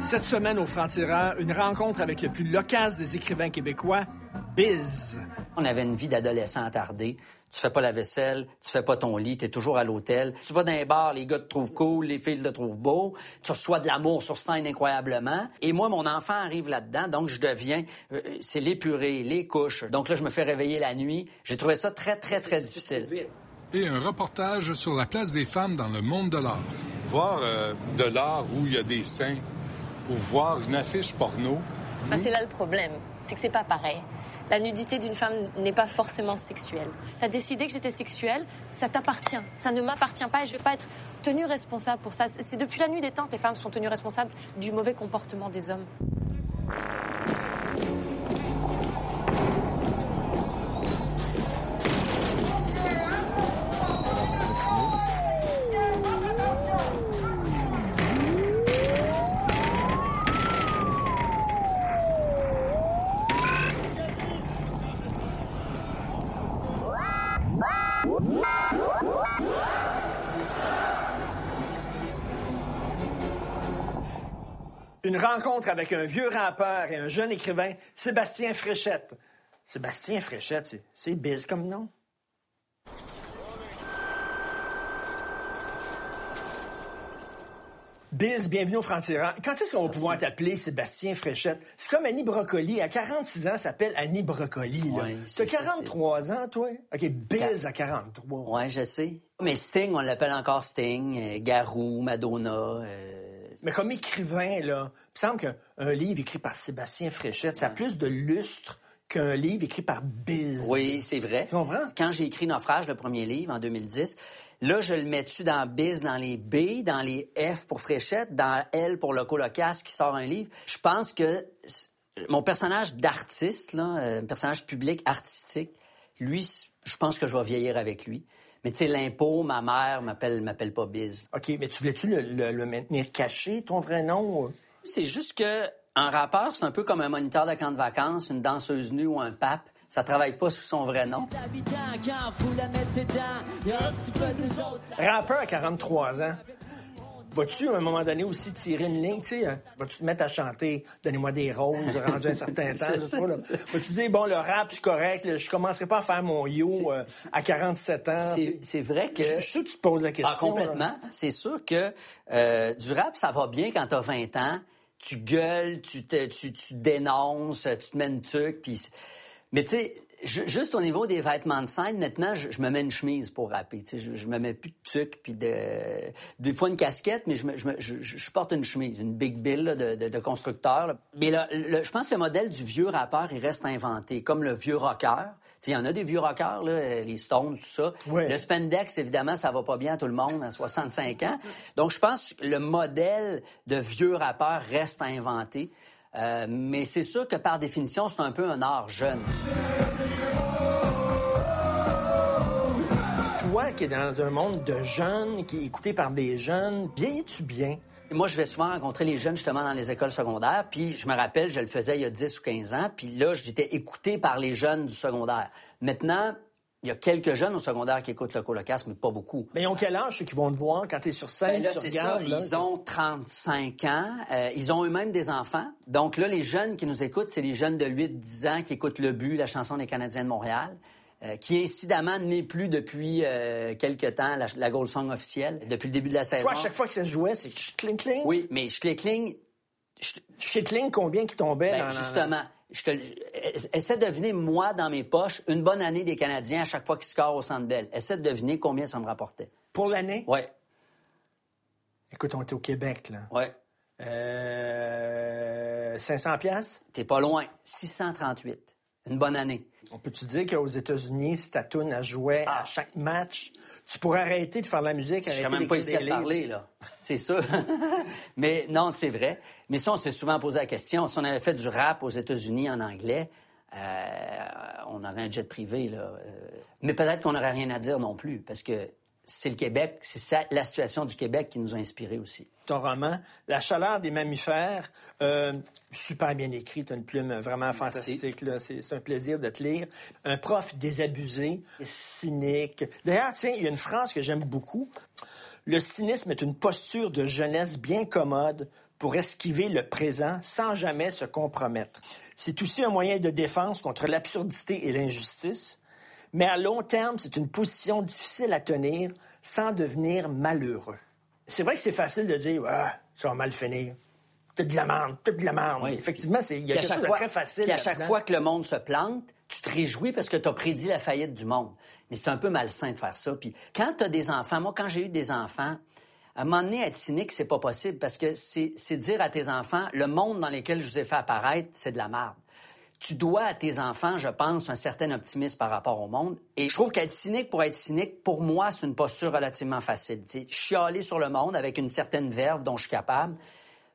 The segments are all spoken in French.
Cette semaine au Franc-Tireur, une rencontre avec le plus loquace des écrivains québécois, Biz. On avait une vie d'adolescent attardé. Tu fais pas la vaisselle, tu fais pas ton lit, tu es toujours à l'hôtel. Tu vas dans un bar, les gars te trouvent cool, les filles te trouvent beau. Tu reçois de l'amour sur scène incroyablement. Et moi, mon enfant arrive là-dedans, donc je deviens... euh, c'est l'épuré, les couches. Donc là, je me fais réveiller la nuit. J'ai trouvé ça très, très, très difficile. Et un reportage sur la place des femmes dans le monde de l'art. Voir euh, de l'art où il y a des seins ou voir une affiche porno. Bah, c'est là le problème, c'est que c'est pas pareil. La nudité d'une femme n'est pas forcément sexuelle. T'as décidé que j'étais sexuelle, ça t'appartient. Ça ne m'appartient pas et je vais pas être tenue responsable pour ça. C'est depuis la nuit des temps que les femmes sont tenues responsables du mauvais comportement des hommes. Une rencontre avec un vieux rappeur et un jeune écrivain, Sébastien Fréchette. Sébastien Fréchette, c'est- Biz comme nom. Biz, bienvenue au Franc-Tireur. Quand est-ce qu'on va pouvoir t'appeler Sébastien Fréchette? C'est comme Annie Brocoli. À 46 ans, s'appelle Annie Brocoli. Ouais, T'as c'est ça, 43 ans, toi? OK, Biz à 43. Ouais, je sais. Mais Sting, on l'appelle encore Sting. euh, Garou, Madonna. euh, Mais comme écrivain, là, il me semble qu'un livre écrit par Sébastien Fréchette, ça a plus de lustre qu'un livre écrit par Biz. Oui, c'est vrai. Tu comprends? Quand j'ai écrit Naufrage, le premier livre, en 2010, là, je le mets-tu dans BIS, dans les B, dans les F pour Fréchette, dans L pour le colocasse qui sort un livre? Je pense que mon personnage d'artiste, là, euh, personnage public artistique, lui, je pense que je vais vieillir avec lui. Mais tu sais, l'impôt, ma mère m'appelle m'appelle pas Biz. OK, mais tu voulais-tu le, le- le maintenir caché, ton vrai nom? C'est juste que un rappeur, c'est un peu comme un moniteur de camp de vacances, une danseuse nue ou un pape. Ça travaille pas sous son vrai nom. Rappeur à 43 ans. Vas-tu, à un moment donné, aussi tirer une ligne, tu sais? hein? Vas-tu te mettre à chanter « Donnez-moi des roses » rendu un certain temps, je sais pas, là? Vas-tu dire « Bon, le rap, c'est correct, là, je commencerai pas à faire mon yo euh, à 47 ans. » C'est vrai que... Je je suis sûr que tu te poses la question. Ah, complètement. C'est sûr que euh, du rap, ça va bien quand t'as 20 ans. Tu gueules, tu, te, tu, tu dénonces, tu te mets une tuque. Puis... Mais tu sais, ju- juste au niveau des vêtements de scène, maintenant, je, je me mets une chemise pour rapper. Tu sais, je, je me mets plus de tuque, puis de, des fois une casquette, mais je, me- je, me- je, porte une chemise, une Big Bill là, de, de, de constructeur. là. Mais là, le- je pense que le modèle du vieux rappeur, il reste inventé, comme le vieux rocker. Tu sais, Il y en a des vieux rockers, là, les Stones, tout ça. Ouais. Le spandex, évidemment, ça va pas bien à tout le monde à 65 ans. Donc, je pense que le modèle de vieux rappeur reste à inventer. Euh, mais c'est sûr que par définition, c'est un peu un art jeune. Toi qui es dans un monde de jeunes, qui est écouté par des jeunes, bien? Et Moi, je vais souvent rencontrer les jeunes justement dans les écoles secondaires. Puis je me rappelle, je le faisais il y a 10 ou 15 ans. Puis là, j'étais écouté par les jeunes du secondaire. Maintenant, il y a quelques jeunes au secondaire qui écoutent le colocasse, mais pas beaucoup. Mais ils ont quel âge, ceux qui vont te voir quand t'es sur scène? Ben là, tu c'est ça. là? Ils ont 35 ans. Euh, ils ont eux-mêmes des enfants. Donc là, les jeunes qui nous écoutent, c'est les jeunes de 8-10 ans qui écoutent Le But, la chanson des Canadiens de Montréal, euh, qui incidemment n'est plus depuis euh, quelque temps la, la Gold Song officielle, depuis le début de la saison. Toi, à chaque fois que ça se jouait, c'est cling cling. Oui, mais cling Chez Kling, combien qui tombait Ben, dans- justement, je te, je- essaie de deviner, moi, dans mes poches, une bonne année des Canadiens à chaque fois qu'ils scorent au Centre Bell. Essaie de deviner combien ça me rapportait. Pour l'année? Ouais, Écoute, on était au Québec, là. Euh, 500 pièces. T'es pas loin. 638. Une bonne année. On peut-tu dire qu'aux États-Unis, si ta jouait à chaque match, tu pourrais arrêter de faire de la musique, Je serais même pas ici à parler, là. C'est sûr. Mais non, c'est vrai. Mais ça, on s'est souvent posé la question. Si on avait fait du rap aux États-Unis en anglais, euh, on aurait un jet privé, là. Euh, Mais peut-être qu'on n'aurait rien à dire non plus, parce que c'est le Québec, c'est la situation du Québec qui nous a inspirés aussi. Ton roman, La chaleur des mammifères, euh, super bien écrit, tu as une plume vraiment fantastique, c'est un plaisir de te lire. Un prof désabusé, cynique. D'ailleurs, tiens, il y a une phrase que j'aime beaucoup. Le cynisme est une posture de jeunesse bien commode pour esquiver le présent sans jamais se compromettre. C'est aussi un moyen de défense contre l'absurdité et l'injustice, mais à long terme, c'est une position difficile à tenir sans devenir malheureux. C'est vrai que c'est facile de dire ah, ça va mal finir. T'as de la merde, t'as de la merde. Effectivement, il y a quelque chose de très facile. Puis à chaque fois que le monde se plante, tu te réjouis parce que tu as prédit la faillite du monde. Mais c'est un peu malsain de faire ça. Puis quand tu as des enfants, moi, quand j'ai eu des enfants, à un moment donné, être cynique, c'est pas possible parce que c'est dire à tes enfants, le monde dans lequel je vous ai fait apparaître, c'est de la merde. Tu dois à tes enfants, je pense, un certain optimisme par rapport au monde. Et je trouve qu'être cynique pour être cynique, pour moi, c'est une posture relativement facile. sais, chialer sur le monde avec une certaine verve dont je suis capable,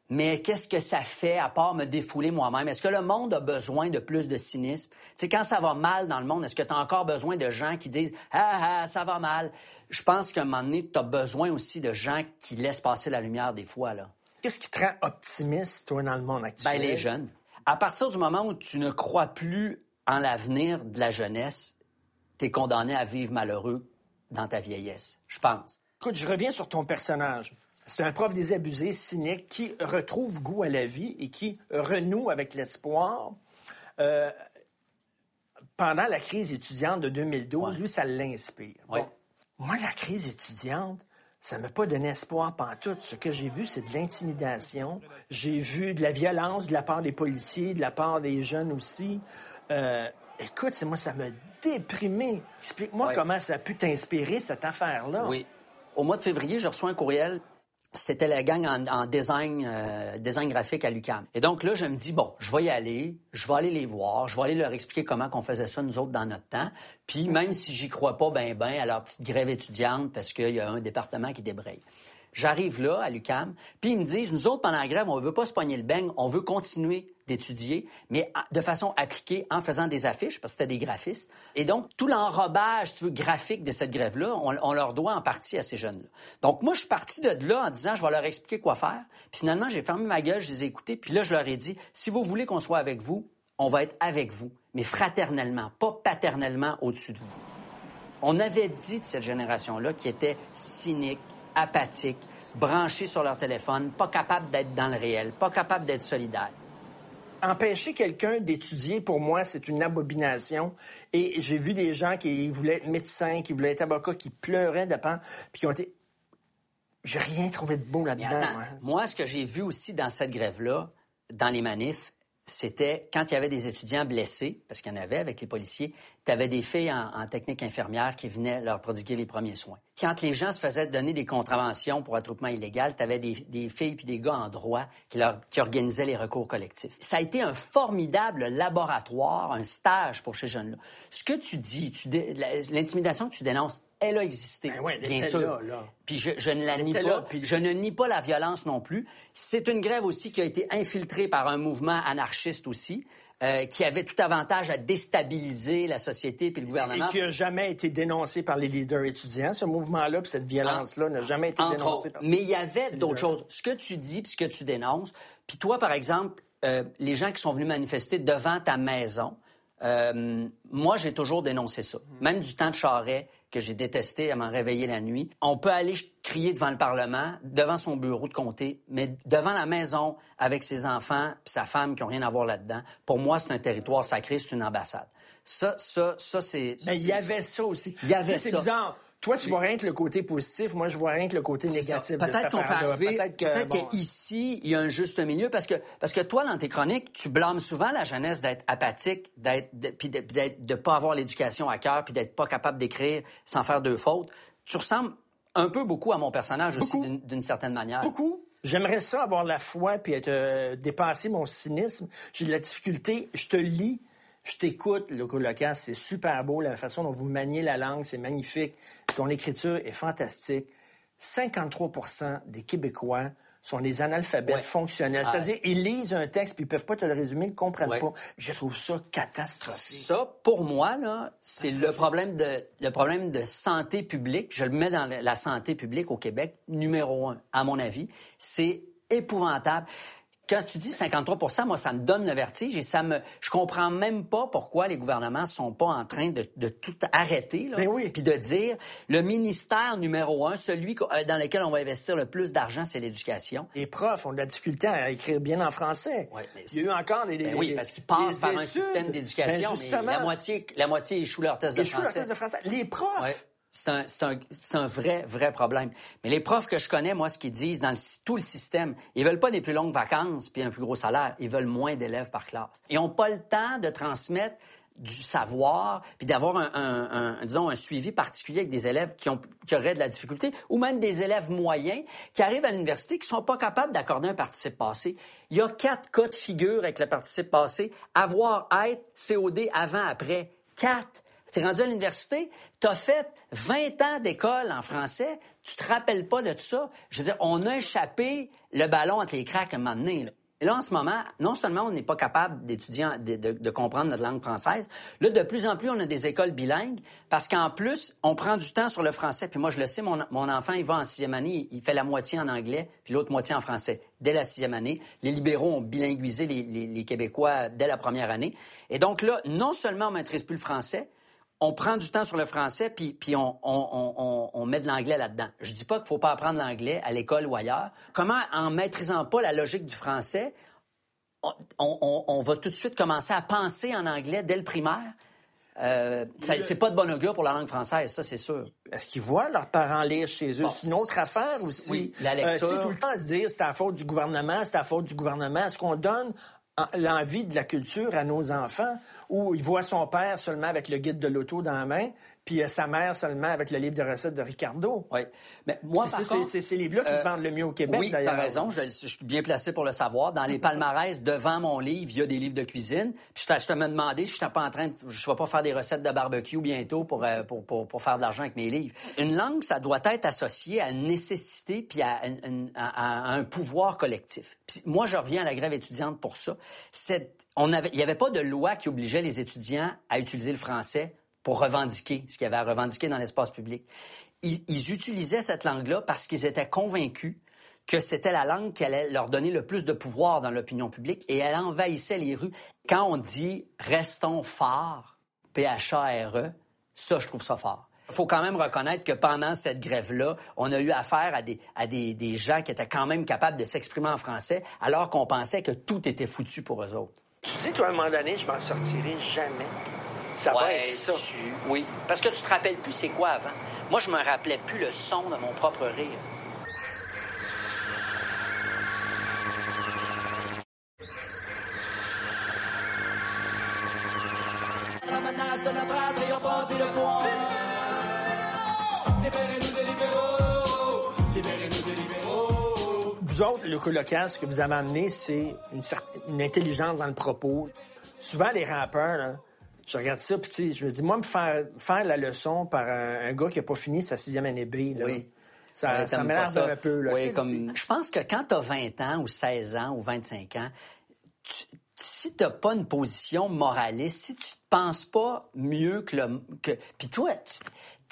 mais qu'est-ce que ça fait à part me défouler moi-même? Est-ce que le monde a besoin de plus de cynisme? Sais, quand ça va mal dans le monde, est-ce que tu as encore besoin de gens qui disent Ah, ah, ça va mal? Je pense qu'à un moment donné, tu as besoin aussi de gens qui laissent passer la lumière des fois, là. Qu'est-ce qui te rend optimiste, toi, dans le monde actuel? Ben, les jeunes. À partir du moment où tu ne crois plus en l'avenir de la jeunesse, tu es condamné à vivre malheureux dans ta vieillesse, je pense. Écoute, je reviens sur ton personnage. C'est un prof désabusé, cynique, qui retrouve goût à la vie et qui renoue avec l'espoir. Euh, pendant la crise étudiante de 2012, lui, ça l'inspire. moi, la crise étudiante, ça ne m'a pas donné espoir tout. Ce que j'ai vu, c'est de l'intimidation. J'ai vu de la violence de la part des policiers, de la part des jeunes aussi. Euh, écoute, moi, ça m'a déprimé. Explique-moi comment ça a pu t'inspirer, cette affaire-là. Oui. Au mois de février, je reçois un courriel c'était la gang en, design, euh, design graphique à l'UCAM. Et donc là, je me dis, bon, je vais y aller, je vais aller les voir, je vais aller leur expliquer comment qu'on faisait ça, nous autres, dans notre temps. Puis même si j'y crois pas ben ben à leur petite grève étudiante, parce qu'il y a un département qui débraye. J'arrive là, à l'UCAM, puis ils me disent, nous autres, pendant la grève, on veut pas se poigner le beigne, on veut continuer d'étudier, mais de façon appliquée en faisant des affiches, parce que c'était des graphistes. Et donc, tout l'enrobage, tu veux, graphique de cette grève-là, on, leur doit en partie à ces jeunes-là. Donc, moi, je suis parti de là en disant, je vais leur expliquer quoi faire. Puis finalement, j'ai fermé ma gueule, je les ai écoutés, puis là, je leur ai dit, si vous voulez qu'on soit avec vous, on va être avec vous, mais fraternellement, pas paternellement au-dessus de vous. On avait dit de cette génération-là qui était cynique, apathiques, branchés sur leur téléphone, pas capables d'être dans le réel, pas capables d'être solidaires. Empêcher quelqu'un d'étudier, pour moi, c'est une abomination. Et j'ai vu des gens qui voulaient être médecins, qui voulaient être avocats, qui pleuraient peur, puis qui ont été... J'ai rien trouvé de beau là-dedans. Moi, ce que j'ai vu aussi dans cette grève-là, dans les manifs, c'était quand il y avait des étudiants blessés, parce qu'il y en avait avec les policiers, tu avais des filles en, technique infirmière qui venaient leur prodiguer les premiers soins. Quand les gens se faisaient donner des contraventions pour attroupement illégal, tu avais des, filles puis des gars en droit qui, leur, qui organisaient les recours collectifs. Ça a été un formidable laboratoire, un stage pour ces jeunes-là. Ce que tu dis, l'intimidation que tu dénonces, elle a existé, ben bien sûr. Puis je, ne la nie pas. Je ne nie pas la violence non plus. C'est une grève aussi qui a été infiltrée par un mouvement anarchiste aussi. Euh, qui avait tout avantage à déstabiliser la société puis le gouvernement. Et qui n'a jamais été dénoncé par les leaders étudiants. Ce mouvement-là puis cette violence-là n'a jamais été dénoncé par Mais il y avait d'autres choses. Ce que tu dis puis ce que tu dénonces. Puis toi, par exemple, euh, les gens qui sont venus manifester devant ta maison, euh, moi, j'ai toujours dénoncé ça. Même du temps de Charret, que j'ai détesté à m'en réveiller la nuit. On peut aller crier devant le Parlement, devant son bureau de comté, mais devant la maison avec ses enfants et sa femme qui n'ont rien à voir là-dedans, pour moi, c'est un territoire sacré, c'est une ambassade. Ça, ça, ça, c'est... Mais il y avait ça aussi. Il y avait ça. C'est bizarre. Toi, tu vois rien que le côté positif. Moi, je vois rien que le côté négatif. Peut-être qu'on peut arriver. Peut-être qu'ici, il y a un juste milieu. Parce que, parce que toi, dans tes chroniques, tu blâmes souvent la jeunesse d'être apathique, d'être, puis de, de pas avoir l'éducation à cœur, puis d'être pas capable d'écrire sans faire deux fautes. Tu ressembles un peu beaucoup à mon personnage aussi, d'une certaine manière. Beaucoup. J'aimerais ça avoir la foi puis être euh, dépasser mon cynisme. J'ai de la difficulté. Je te lis. Je t'écoute, le local, c'est super beau, la façon dont vous maniez la langue, c'est magnifique. Ton écriture est fantastique. 53% des Québécois sont des analphabètes Ouais. fonctionnels. Ah. C'est-à-dire, ils lisent un texte, puis ils peuvent pas te le résumer, ils ne comprennent Ouais. pas. Je trouve ça catastrophique. Ça, pour moi, là, c'est le problème de le problème de santé publique. Je le mets dans la santé publique au Québec numéro un, à mon avis. C'est épouvantable. Quand tu dis 53% moi, ça me donne le vertige et ça me. Je comprends même pas pourquoi les gouvernements sont pas en train de, de tout arrêter, là. Ben oui. Puis de dire le ministère numéro un, celui euh, dans lequel on va investir le plus d'argent, c'est l'éducation. Les profs ont de la difficulté à écrire bien en français. Mais Il y a eu encore des... Ben oui, parce qu'ils passent par un système Ben d'éducation, mais justement, la moitié, la moitié échoue leur test de échouent leur français. test de français. Les profs. C'est un, vrai, vrai problème. Mais les profs que je connais, moi, ce qu'ils disent dans tout le système, ils veulent pas des plus longues vacances puis un plus gros salaire. Ils veulent moins d'élèves par classe. Ils ont pas le temps de transmettre du savoir puis d'avoir un, un- un- disons, un suivi particulier avec des élèves qui, ont, qui auraient de la difficulté ou même des élèves moyens qui arrivent à l'université qui sont pas capables d'accorder un participe passé. Il y a quatre cas de figure avec le participe passé. Avoir, être, COD, avant, après. Quatre. T'es rendu à l'université, t'as fait 20 ans d'école en français, tu te rappelles pas de tout ça. Je veux dire, on a échappé le ballon entre les cracks à un moment donné. là. Et là, en ce moment, non seulement on n'est pas capable d'étudier, de comprendre notre langue française, là, de plus en plus, on a des écoles bilingues parce qu'en plus, on prend du temps sur le français. Puis moi, je le sais, mon, mon enfant, il va en sixième année, il fait la moitié en anglais, puis l'autre moitié en français, dès la sixième année. Les libéraux ont bilinguisé les, les- les Québécois dès la première année. Et donc là, non seulement on maîtrise plus le français, on prend du temps sur le français, puis, puis on, on- on- on- on met de l'anglais là-dedans. Je dis pas qu'il faut pas apprendre l'anglais à l'école ou ailleurs. Comment, en maîtrisant pas la logique du français, on, va tout de suite commencer à penser en anglais dès le primaire? Euh, c'est pas de bon augure pour la langue française, ça c'est sûr. Est-ce qu'ils voient leurs parents lire chez eux? Bon, c'est une autre affaire aussi. oui, la lecture. Euh, sais, tout le temps de dire c'est la faute du gouvernement, c'est la faute du gouvernement. Est-ce qu'on donne l'envie de la culture à nos enfants ou ils voient son père seulement avec le guide de l'auto dans la main, puis euh, sa mère seulement avec le livre de recettes de Ricardo? Oui. Mais moi, C'est- par contre, c'est ces livres-là qui euh, se vendent le mieux au Québec, Oui, d'ailleurs. t'as raison. Je, je suis bien placé pour le savoir. Dans les palmarès, devant mon livre, il y a des livres de cuisine. Puis je je te me demandé si je pas en train de... Je vais pas faire des recettes de barbecue bientôt pour, euh, pour, pour, pour faire de l'argent avec mes livres. Une langue, ça doit être associé à une nécessité puis à, une- une- à- à un pouvoir collectif. Puis moi, je reviens à la grève étudiante pour ça. Cette- on avait, il n'y avait pas de loi qui obligeait les étudiants à utiliser le français pour revendiquer ce qu'il y avait à revendiquer dans l'espace public. Ils, utilisaient cette langue-là parce qu'ils étaient convaincus que c'était la langue qui allait leur donner le plus de pouvoir dans l'opinion publique et elle envahissait les rues. Quand on dit restons forts, P-H-A-R-E, E, ça, je trouve ça fort. Il faut quand même reconnaître que pendant cette grève-là, on a eu affaire à des, à des, des gens qui étaient quand même capables de s'exprimer en français alors qu'on pensait que tout était foutu pour eux autres. Tu dis, toi, à un moment donné, je m'en sortirai jamais. Ça va Ouais, être ça. tu- Oui, parce que tu te rappelles plus c'est quoi avant. Moi, je me rappelais plus le son de mon propre rire. Vous autres, le colocasse, ce que vous avez amené, c'est une, certaine- une intelligence dans le propos. Souvent, les rappeurs, là, je regarde ça, puis je me dis, moi, me faire, faire la leçon par un, un gars qui n'a pas fini sa sixième année B, là, Oui. ça, Ouais, ça t'aimes m'énerve ça. un peu. Là, Oui, comme... Je pense que quand tu as 20 ans ou 16 ans ou 25 ans, tu- si tu n'as pas une position moraliste, si tu te penses pas mieux que le... Que... Puis toi, tu-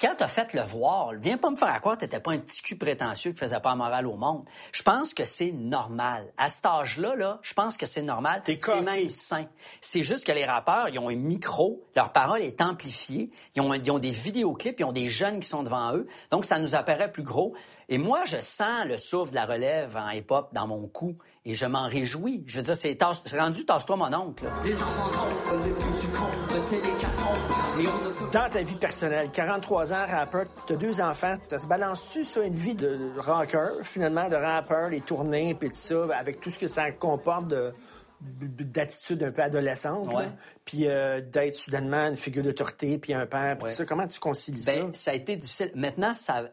quand tu as fait le voir, viens pas me faire à tu n'étais pas un petit cul prétentieux qui faisait pas la morale au monde. Je pense que c'est normal. À cet âge-là, là, je pense que c'est normal. C'est même sain. C'est juste que les rappeurs, ils ont un micro, leur parole est amplifiée, ils ont, ils ont des vidéoclips, ils ont des jeunes qui sont devant eux, donc ça nous apparaît plus gros. Et moi, je sens le souffle de la relève en hip-hop dans mon cou et je m'en réjouis. Je veux dire, c'est tasse- rendu tasse-toi mon oncle. Dans ta vie personnelle, 43 ans, rappeur, t'as deux enfants, ça se balance-tu ça, une vie de rocker, finalement, de rappeur, les tournées, puis tout ça, avec tout ce que ça comporte de d'attitude un peu adolescente? Ouais. puis euh, d'être soudainement une figure d'autorité, puis un père, puis Ouais. ça. Comment tu concilies Ben, ça? ça a été difficile. Maintenant, ça,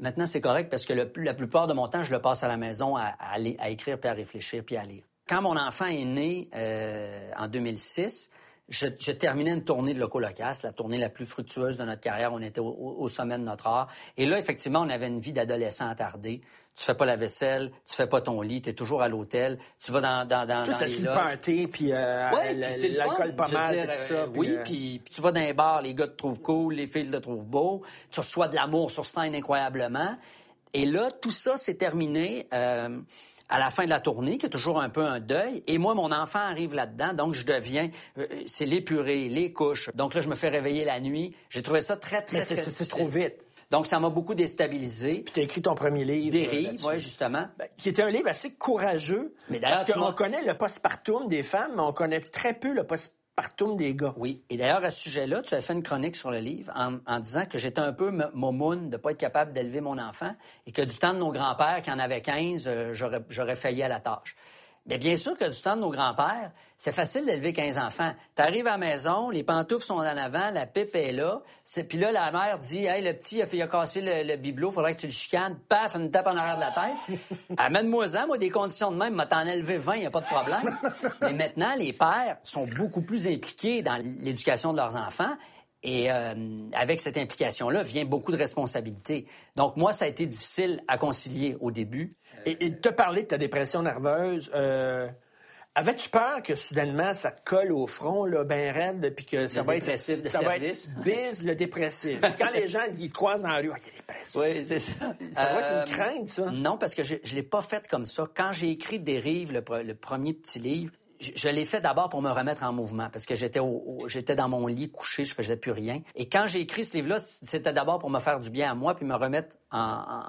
maintenant c'est correct parce que le la plupart de mon temps, je le passe à la maison à, à écrire, puis à réfléchir, puis à lire. Quand mon enfant est né euh, en 2006, je, terminais une tournée de Locas, la tournée la plus fructueuse de notre carrière. On était au, sommet de notre art. Et là, effectivement, on avait une vie d'adolescent attardé. Tu fais pas la vaisselle, tu fais pas ton lit, tu es toujours à l'hôtel, tu vas dans, dans, dans, Tout dans les loges. puis euh, l'alcool pas mal, dire, ça, oui, euh, puis, tu vas dans les bars, les gars te trouvent cool, les filles te trouvent beau, tu reçois de l'amour sur scène incroyablement. Et là, tout ça s'est terminé. Euh, à la fin de la tournée, qui est toujours un peu un deuil. Et moi, mon enfant arrive là-dedans, donc je deviens, euh, c'est l'épuré, les couches. Donc là, je me fais réveiller la nuit. J'ai trouvé ça très, très, très C'est trop vite. Donc, ça m'a beaucoup déstabilisé. Puis tu as écrit ton premier livre. Dérive, oui, justement. Ben, qui était un livre assez courageux. Mais d'ailleurs, parce qu'on connaît le postpartum des femmes, mais on connaît très peu le postpartum partout des gars. Oui. Et d'ailleurs, à ce sujet-là, tu as fait une chronique sur le livre en, disant que j'étais un peu momoun de ne pas être capable d'élever mon enfant et que du temps de nos grands-pères, qui en avaient 15, euh, j'aurais failli à la tâche. Mais bien sûr que du temps de nos grands-pères, c'est facile d'élever 15 enfants. Tu arrives à la maison, les pantoufles sont en avant, la pipe est là. Puis là, la mère dit Hey, le petit, il a, cassé le, le bibelot, faudrait que tu le chicanes. Paf, une tape en arrière de la tête. Amène-moi-en, moi, des conditions de même, m'a t'en élevé 20, il n'y a pas de problème. Mais maintenant, les pères sont beaucoup plus impliqués dans l'éducation de leurs enfants. Et euh, avec cette implication-là vient beaucoup de responsabilités. Donc moi, ça a été difficile à concilier au début. Et, et te parler de ta dépression nerveuse, euh, avais-tu peur que soudainement ça te colle au front, là, ben raide, puis que ça le va dépressif être. de ça service. va être biz le dépressif. Quand les gens ils te croisent dans la rue, ah, il est dépressif. Oui, c'est ça. Ça va être une euh, crainte, ça. Non, parce que je ne l'ai pas fait comme ça. Quand j'ai écrit Dérive, le, le premier petit livre, je, l'ai fait d'abord pour me remettre en mouvement parce que j'étais j'étais dans mon lit couché, je faisais plus rien. Et quand j'ai écrit ce livre-là, c'était d'abord pour me faire du bien à moi puis me remettre en,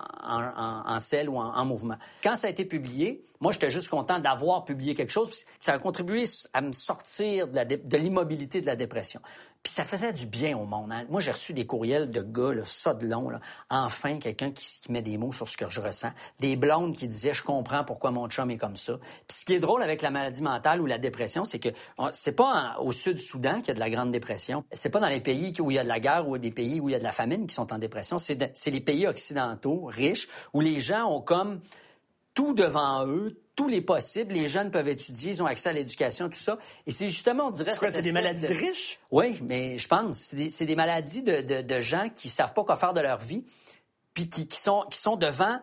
en, selle ou en, mouvement. Quand ça a été publié, moi j'étais juste content d'avoir publié quelque chose. Puis ça a contribué à me sortir de l'immobilité de la dépression. Puis ça faisait du bien au monde. Hein. Moi, j'ai reçu des courriels de gars, là, ça de long, là. enfin quelqu'un qui, met des mots sur ce que je ressens. Des blondes qui disaient, je comprends pourquoi mon chum est comme ça. Puis ce qui est drôle avec la maladie mentale ou la dépression, c'est que c'est pas au sud du Soudan qu'il y a de la grande dépression. C'est pas dans les pays où il y a de la guerre ou des pays où il y a de la famine qui sont en dépression. C'est les pays occidentaux, riches, où les gens ont comme tout devant eux, tous les possibles. Les jeunes peuvent étudier, ils ont accès à l'éducation, tout ça. Et c'est justement, on dirait... C'est des maladies de... riches? Oui, mais je pense. C'est des, maladies de, gens qui savent pas quoi faire de leur vie, puis qui, sont, qui sont devant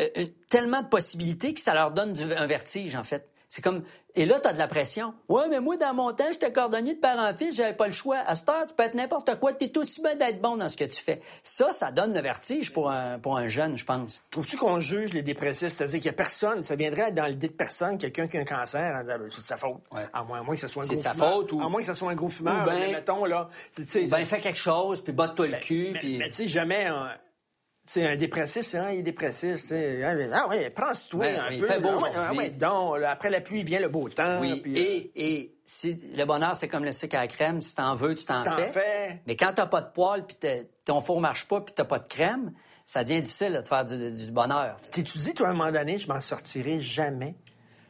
euh, tellement de possibilités que ça leur donne un vertige, en fait. C'est comme. Et là, tu as de la pression. Ouais, mais moi, dans mon temps, j'étais cordonnier de parent-fils, j'avais pas le choix. À cette heure, tu peux être n'importe quoi. Tu es aussi bien d'être bon dans ce que tu fais. Ça, ça donne le vertige pour un, pour un jeune, je pense. Trouves-tu qu'on juge les dépressifs? C'est-à-dire qu'il y a personne, ça viendrait dans l'idée de personne, quelqu'un qui a un cancer, hein, ben, c'est de sa faute. À, moins, que ce soit un gros fumeur. C'est sa faute ou. À moins que ce soit un gros fumeur, ou ben, mettons, là. Ou ben, fais quelque chose, puis botte-toi le ben, cul. Mais, puis... mais tu sais, jamais. C'est un dépressif, c'est vrai, il est dépressif. T'sais. Ah oui, prends-toi ben, un il peu. Fait beau ah, ouais, donc, après la pluie vient le beau temps. Oui, et, euh, et si, le bonheur, c'est comme le sucre à la crème. Si t'en veux, tu t'en fais. fais. Mais quand t'as pas de poils, puis ton four marche pas, puis t'as pas de crème, ça devient difficile de faire du, du bonheur. T'es-tu dis, toi, à un moment donné, je m'en sortirai jamais?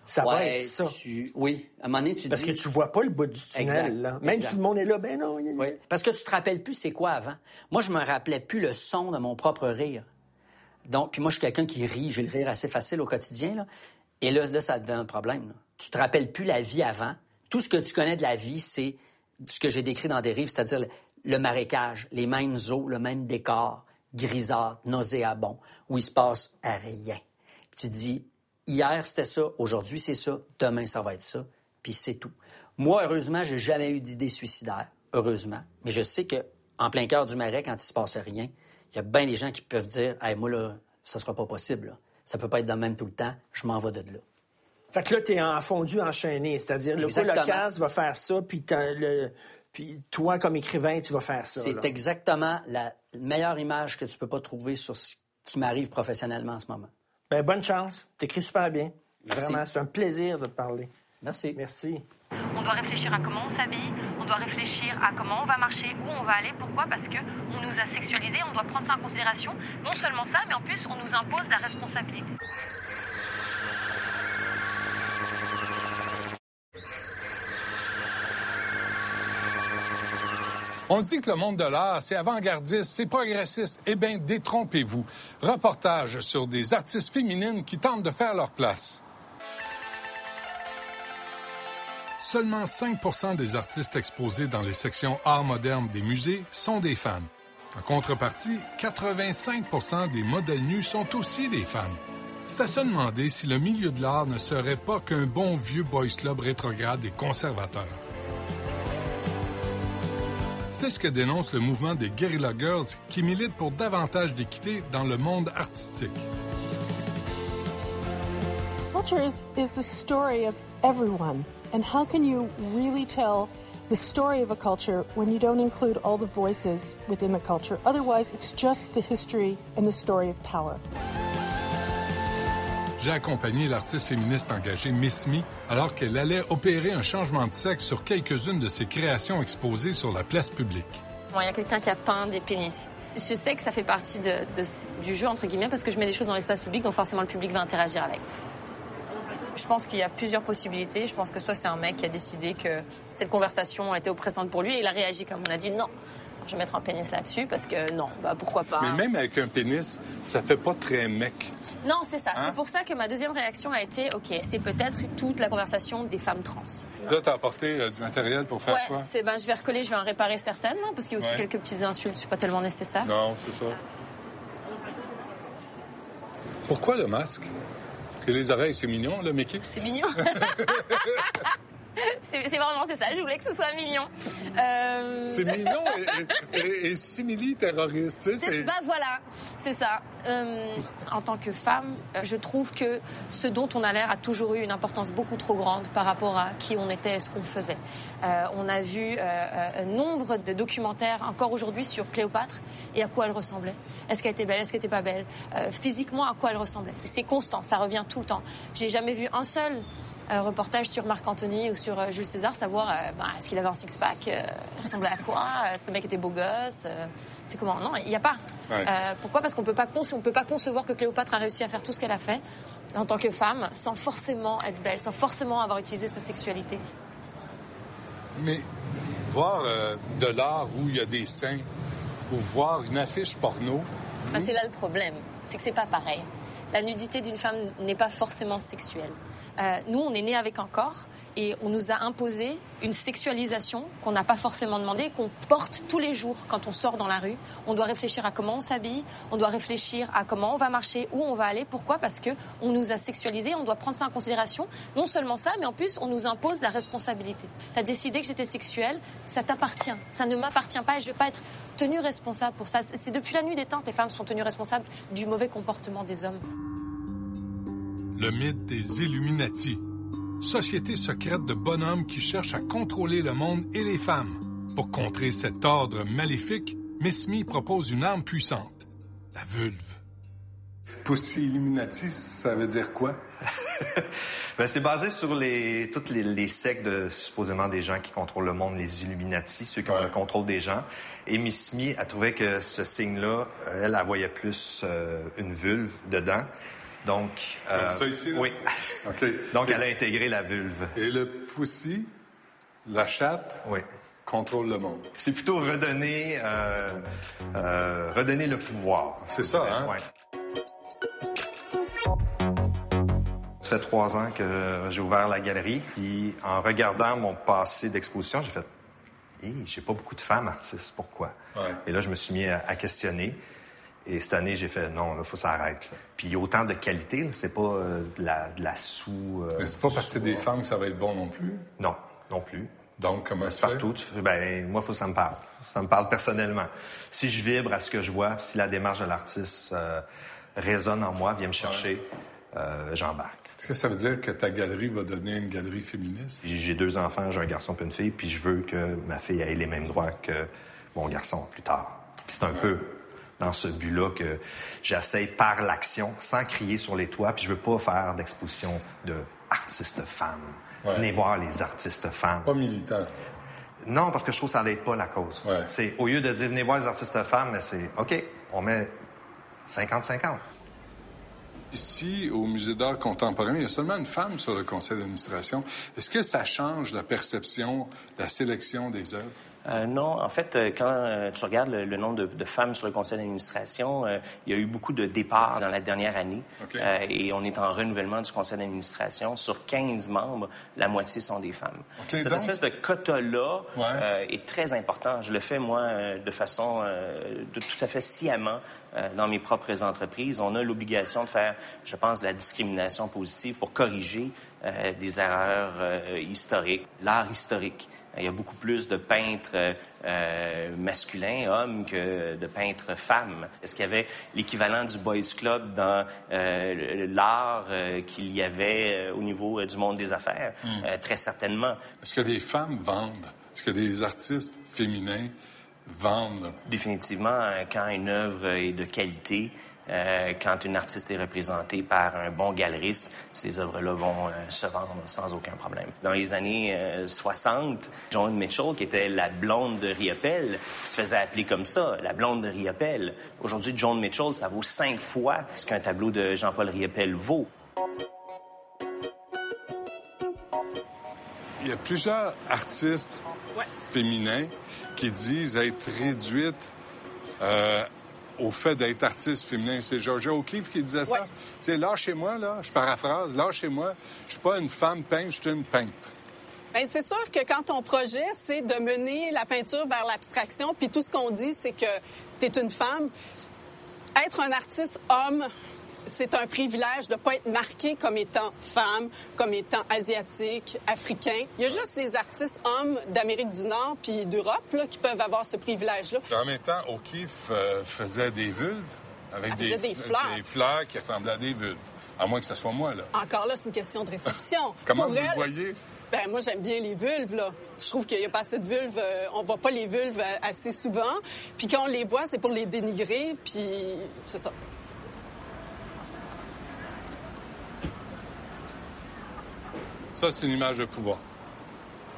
Ça va être ça. Oui, à un moment donné, tu Parce que tu vois pas le bout du tunnel, là. Même si tout le monde est là, ben non. Oui, parce que tu te rappelles plus c'est quoi avant. Moi, je me rappelais plus le son de mon propre rire. Donc, puis moi, je suis quelqu'un qui rit, j'ai le rire assez facile au quotidien, là. Et là, là, ça devient un problème. Tu te rappelles plus la vie avant. Tout ce que tu connais de la vie, c'est ce que j'ai décrit dans des rives, c'est-à-dire le marécage, les mêmes eaux, le même décor, grisâtre, nauséabond, où il se passe rien. tu dis, hier c'était ça, aujourd'hui c'est ça, demain ça va être ça, puis c'est tout. Moi, heureusement, j'ai jamais eu d'idée suicidaire, heureusement, mais je sais que en plein cœur du marais, quand il se passe rien, il y a bien des gens qui peuvent dire hey, moi, là, ça sera pas possible. Là. Ça peut pas être de même tout le temps. Je m'en vais de là. Fait que là, tu es en fondu enchaîné. C'est-à-dire, le colocasse va faire ça, puis, puis toi, comme écrivain, tu vas faire ça. C'est exactement la meilleure image que tu peux pas trouver sur ce qui m'arrive professionnellement en ce moment. Ben, bonne chance. Tu écris super bien. Vraiment, c'est un plaisir de te parler. Merci. Merci. On doit réfléchir à comment on s'habille, on doit réfléchir à comment on va marcher, où on va aller. Pourquoi Parce que on nous a sexualisés, on doit prendre ça en considération. Non seulement ça, mais en plus, on nous impose la responsabilité. On dit que le monde de l'art, c'est avant-gardiste, c'est progressiste. Eh bien, détrompez-vous. Reportage sur des artistes féminines qui tentent de faire leur place. Seulement 5% des artistes exposés dans les sections art moderne des musées sont des femmes. En contrepartie, 85 des modèles nus sont aussi des femmes. C'est à se demander si le milieu de l'art ne serait pas qu'un bon vieux boys club rétrograde et conservateur. C'est ce que dénonce le mouvement des Guerrilla Girls qui milite pour davantage d'équité dans le monde artistique. Culture is, is the story of everyone. And how can you really tell the story of a culture when you don't include all the voices within the culture? Otherwise, it's just the history and the story of power. J'ai accompagné l'artiste féministe engagée Miss Me alors qu'elle allait opérer un changement de sexe sur quelques-unes de ses créations exposées sur la place publique. Il y a quelqu'un qui a peint des pénis. Je sais que ça fait partie de, de, du jeu, entre guillemets, parce que je mets des choses dans l'espace public, donc forcément le public va interagir avec. Je pense qu'il y a plusieurs possibilités. Je pense que soit c'est un mec qui a décidé que cette conversation était oppressante pour lui et il a réagi comme on a dit non je vais mettre un pénis là-dessus parce que non, bah pourquoi pas. Mais même avec un pénis, ça fait pas très mec. Non, c'est ça. C'est pour ça que ma deuxième réaction a été, OK, c'est peut-être toute la conversation des femmes trans. Là, t'as apporté euh, du matériel pour faire ouais, quoi? c'est ben, je vais recoller, je vais en réparer certaines, non, parce qu'il y a aussi Ouais. quelques petites insultes, c'est pas tellement nécessaire. Non, c'est ça. Pourquoi le masque? Et les oreilles, c'est mignon, le Mickey? C'est mignon. c'est vraiment c'est ça. Je voulais que ce soit mignon. Euh, C'est mignon et, et, et simili-terroriste, tu sais. Bah voilà, c'est ça. Euh, en tant que femme, euh, je trouve que ce dont on a l'air a toujours eu une importance beaucoup trop grande par rapport à qui on était et ce qu'on faisait. Euh, on a vu un nombre de documentaires encore aujourd'hui sur Cléopâtre et à quoi elle ressemblait. Est-ce qu'elle était belle, est-ce qu'elle était pas belle? Physiquement, à quoi elle ressemblait? C'est constant, ça revient tout le temps. J'ai jamais vu un seul reportage sur Marc Anthony ou sur euh, Jules César, savoir euh, bah, est-ce qu'il avait un six-pack, euh, il ressemblait à quoi, est-ce que le mec était beau gosse, euh, c'est comment? Non, il n'y a pas. Ouais. Euh, pourquoi? Parce qu'on peut pas on peut pas concevoir que Cléopâtre a réussi à faire tout ce qu'elle a fait en tant que femme sans forcément être belle, sans forcément avoir utilisé sa sexualité. Mais voir euh, de l'art où il y a des seins ou voir une affiche porno, Bah, c'est là le problème, c'est que c'est pas pareil. La nudité d'une femme n'est pas forcément sexuelle. Euh, nous, on est né avec un corps et on nous a imposé une sexualisation qu'on n'a pas forcément demandé, qu'on porte tous les jours quand on sort dans la rue. On doit réfléchir à comment on s'habille, on doit réfléchir à comment on va marcher, où on va aller. Pourquoi? Parce que on nous a sexualisé, on doit prendre ça en considération. Non seulement ça, mais en plus, on nous impose la responsabilité. Tu as décidé que j'étais sexuelle, ça t'appartient. Ça ne m'appartient pas et je ne vais pas être tenue responsable pour ça. C'est depuis la nuit des temps que les femmes sont tenues responsables du mauvais comportement des hommes. Le mythe des Illuminati. Société secrète de bonhommes qui cherchent à contrôler le monde et les femmes. Pour contrer cet ordre maléfique, Miss Me propose une arme puissante, la vulve. Pussy Illuminati, ça veut dire quoi? Ben, c'est basé sur les, toutes les, les sectes de supposément des gens qui contrôlent le monde, les Illuminati, ceux qui ont Ouais. le contrôle des gens. Et Miss Me a trouvé que ce signe-là, elle, elle voyait plus euh, une vulve dedans. Donc, euh, Comme ça ici, là? oui. Donc, elle a intégré la vulve. Et le pussy, la chatte, Oui. contrôle le monde. C'est plutôt redonner, euh, euh, redonner le pouvoir. C'est ça, hein? Ouais. Ça fait trois ans que j'ai ouvert la galerie. Puis en regardant mon passé d'exposition, j'ai fait Hé, j'ai pas beaucoup de femmes artistes, pourquoi? Ouais. Et là, je me suis mis à, à questionner. Et cette année, j'ai fait non, il faut là. Puis il y a autant de qualité, c'est pas euh, de, la, de la sous. euh, Mais c'est pas parce que c'est des femmes que ça va être bon non plus? Non, non plus. Donc, comment ça fait? Partout, tu fais, ben, moi, faut que ça me parle. Ça me parle personnellement. Si je vibre à ce que je vois, si la démarche de l'artiste euh, résonne en moi, vient me chercher, euh, j'embarque. Est-ce que ça veut dire que ta galerie va devenir une galerie féministe? J'ai deux enfants, j'ai un garçon et une fille, puis je veux que ma fille ait les mêmes droits que mon garçon plus tard. C'est un peu dans ce but-là que j'essaye par l'action, sans crier sur les toits, puis je veux pas faire d'exposition de artistes femmes. Ouais. Venez voir les artistes femmes. Pas militant. Non, parce que je trouve que ça n'aide pas la cause. Ouais. C'est au lieu de dire venez voir les artistes femmes, mais c'est OK, on met 50-50. Ici, au Musée d'art contemporain, il y a seulement une femme sur le conseil d'administration. Est-ce que ça change la perception, la sélection des œuvres? Euh, non, en fait, euh, quand euh, tu regardes le, le nombre de, de femmes sur le conseil d'administration, euh, il y a eu beaucoup de départs dans la dernière année. Et on est en renouvellement du conseil d'administration. Sur 15 membres, la moitié sont des femmes. Cette donc- espèce de quota-là Ouais. est très important. Je le fais, moi, de façon de tout à fait sciemment dans mes propres entreprises. On a l'obligation de faire, je pense, la discrimination positive pour corriger des erreurs historiques, l'art historique. Il y a beaucoup plus de peintres euh, euh, masculins, hommes, que de peintres femmes. Est-ce qu'il y avait l'équivalent du Boys Club dans euh, l'art euh, qu'il y avait au niveau du monde des affaires? Euh, très certainement. Est-ce que des femmes vendent? Est-ce que des artistes féminins vendent? Définitivement, quand une œuvre est de qualité, euh, quand une artiste est représentée par un bon galeriste, ces œuvres-là vont euh, se vendre sans aucun problème. Dans les années euh, 60, Joan Mitchell, qui était la blonde de Riopelle, se faisait appeler comme ça, la blonde de Riopelle. Aujourd'hui, Joan Mitchell, ça vaut cinq fois ce qu'un tableau de Jean-Paul Riopelle vaut. Il y a plusieurs artistes féminins qui disent être réduites euh, au fait d'être artiste féminin. C'est Georgia O'Keeffe qui disait ça. Ouais. Tu sais, lâchez-moi, là, je paraphrase, lâchez-moi, je suis pas une femme peintre, je suis une peintre. Bien, c'est sûr que quand ton projet, c'est de mener la peinture vers l'abstraction, puis tout ce qu'on dit, c'est que tu es une femme, être un artiste homme, c'est un privilège de ne pas être marqué comme étant femme, comme étant asiatique, africain. Il y a juste les artistes hommes d'Amérique du Nord puis d'Europe là, qui peuvent avoir ce privilège-là. En même temps, O'Keeffe euh, faisait des vulves avec Elle faisait des fleurs. des fleurs qui ressemblaient à des vulves. À moins que ce soit moi, là. Encore là, c'est une question de réception. Comment Pour vous le elle, voyez? Ben, moi, j'aime bien les vulves, là. Je trouve qu'il n'y a pas assez de vulves. euh, on voit pas les vulves euh, assez souvent. Puis quand on les voit, c'est pour les dénigrer, puis c'est ça. Ça, c'est une image de pouvoir.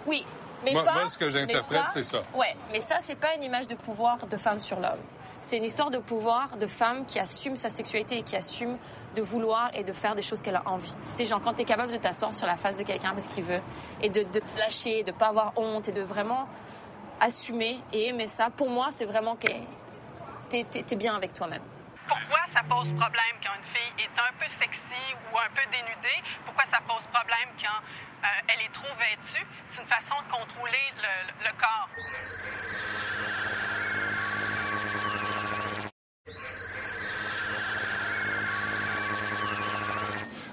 Oui, mais Moi- pas... moi, ce que j'interprète, c'est ça. Ouais, mais ça, c'est pas une image de pouvoir de femme sur l'homme. C'est une histoire de pouvoir de femme qui assume sa sexualité et qui assume de vouloir et de faire des choses qu'elle a envie. C'est genre quand tu es capable de t'asseoir sur la face de quelqu'un parce qu'il veut et de, de te lâcher, de pas avoir honte et de vraiment assumer et aimer ça, pour moi, c'est vraiment que t'es es, bien avec toi-même. Pourquoi ça pose problème quand une fille est un peu sexy ou un peu dénudée? Pourquoi ça pose problème quand euh, elle est trop vêtue? C'est une façon de contrôler le, le corps.